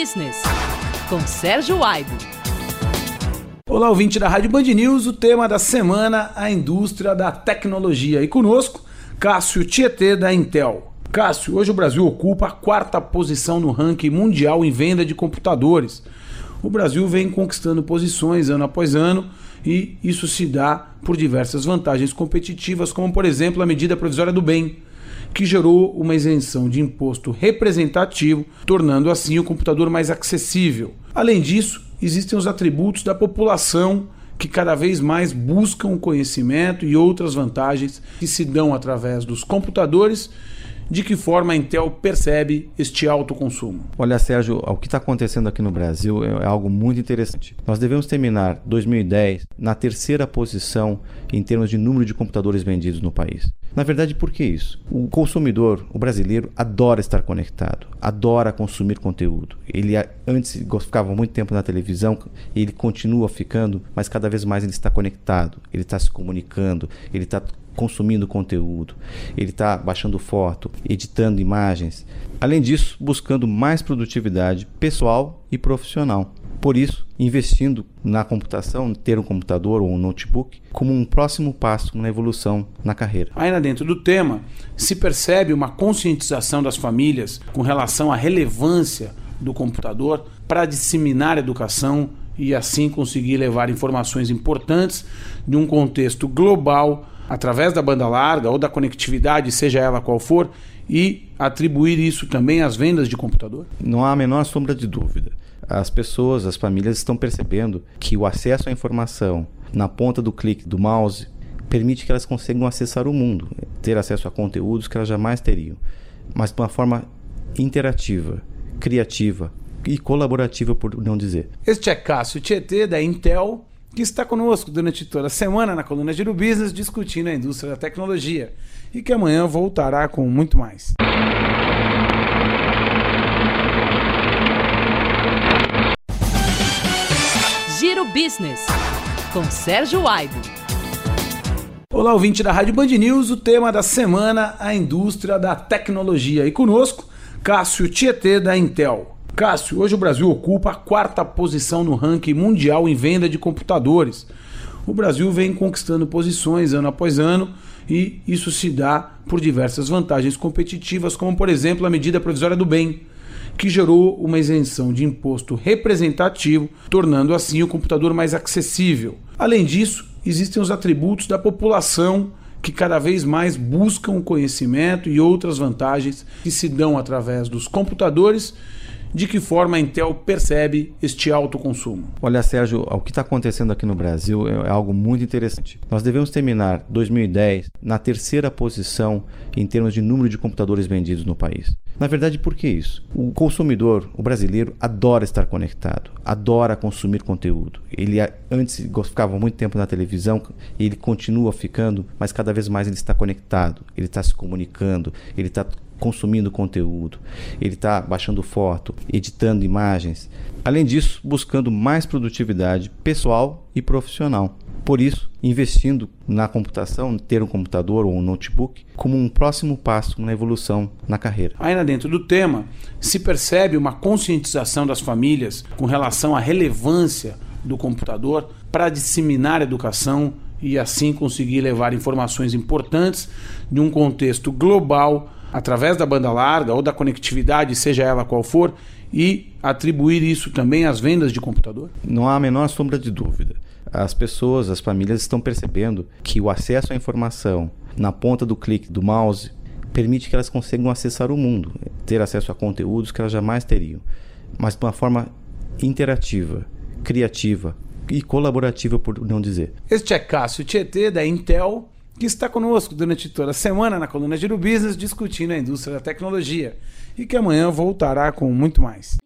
Business, com Sérgio Aido. Olá, ouvinte da Rádio Band News, o tema da semana, a indústria da tecnologia. E conosco, Cássio Tietê, da Intel. Cássio, hoje o Brasil ocupa a quarta posição no ranking mundial em venda de computadores. O Brasil vem conquistando posições ano após ano e isso se dá por diversas vantagens competitivas, como por exemplo a medida provisória do bem, que gerou uma isenção de imposto representativo, tornando assim o computador mais acessível. Além disso, existem os atributos da população que cada vez mais buscam conhecimento e outras vantagens que se dão através dos computadores de que forma a Intel percebe este alto consumo? Olha, Sérgio, o que está acontecendo aqui no Brasil é algo muito interessante. Nós devemos terminar 2010 na terceira posição em termos de número de computadores vendidos no país. Na verdade, por que isso? O consumidor, o brasileiro, adora estar conectado, adora consumir conteúdo. Ele antes ficava muito tempo na televisão, ele continua ficando, mas cada vez mais ele está conectado, ele está se comunicando, ele está consumindo conteúdo, ele está baixando foto, editando imagens. Além disso, buscando mais produtividade pessoal e profissional. Por isso, investindo na computação, ter um computador ou um notebook, como um próximo passo na evolução na carreira. Ainda dentro do tema, se percebe uma conscientização das famílias com relação à relevância do computador para disseminar a educação e assim conseguir levar informações importantes de um contexto global através da banda larga ou da conectividade, seja ela qual for, e atribuir isso também às vendas de computador? Não há a menor sombra de dúvida. As pessoas, as famílias estão percebendo que o acesso à informação na ponta do clique do mouse permite que elas consigam acessar o mundo, ter acesso a conteúdos que elas jamais teriam, mas de uma forma interativa, criativa e colaborativa, por não dizer. Este é Cássio Tietê, da Intel que está conosco durante toda a semana na coluna Giro Business discutindo a indústria da tecnologia e que amanhã voltará com muito mais. Giro Business com Sérgio Aido. Olá, ouvinte da Rádio Band News, o tema da semana, a indústria da tecnologia. E conosco, Cássio Tietê da Intel. Cássio, hoje o Brasil ocupa a quarta posição no ranking mundial em venda de computadores. O Brasil vem conquistando posições ano após ano e isso se dá por diversas vantagens competitivas, como por exemplo a medida provisória do bem, que gerou uma isenção de imposto representativo, tornando assim o computador mais acessível. Além disso, existem os atributos da população que cada vez mais buscam conhecimento e outras vantagens que se dão através dos computadores de que forma a Intel percebe este alto consumo? Olha, Sérgio, o que está acontecendo aqui no Brasil é algo muito interessante. Nós devemos terminar 2010 na terceira posição em termos de número de computadores vendidos no país. Na verdade, por que isso? O consumidor, o brasileiro, adora estar conectado, adora consumir conteúdo. Ele antes ficava muito tempo na televisão, ele continua ficando, mas cada vez mais ele está conectado, ele está se comunicando, ele está consumindo conteúdo, ele está baixando foto, editando imagens. Além disso, buscando mais produtividade pessoal e profissional. Por isso, investindo na computação, ter um computador ou um notebook, como um próximo passo na evolução na carreira. Ainda dentro do tema, se percebe uma conscientização das famílias com relação à relevância do computador para disseminar a educação e assim conseguir levar informações importantes de um contexto global através da banda larga ou da conectividade, seja ela qual for, e atribuir isso também às vendas de computador? Não há a menor sombra de dúvida. As pessoas, as famílias estão percebendo que o acesso à informação na ponta do clique do mouse permite que elas consigam acessar o mundo, ter acesso a conteúdos que elas jamais teriam, mas de uma forma interativa, criativa e colaborativa, por não dizer. Este é Cássio Tietê, da Intel que está conosco durante toda a semana na coluna Giro Business discutindo a indústria da tecnologia e que amanhã voltará com muito mais.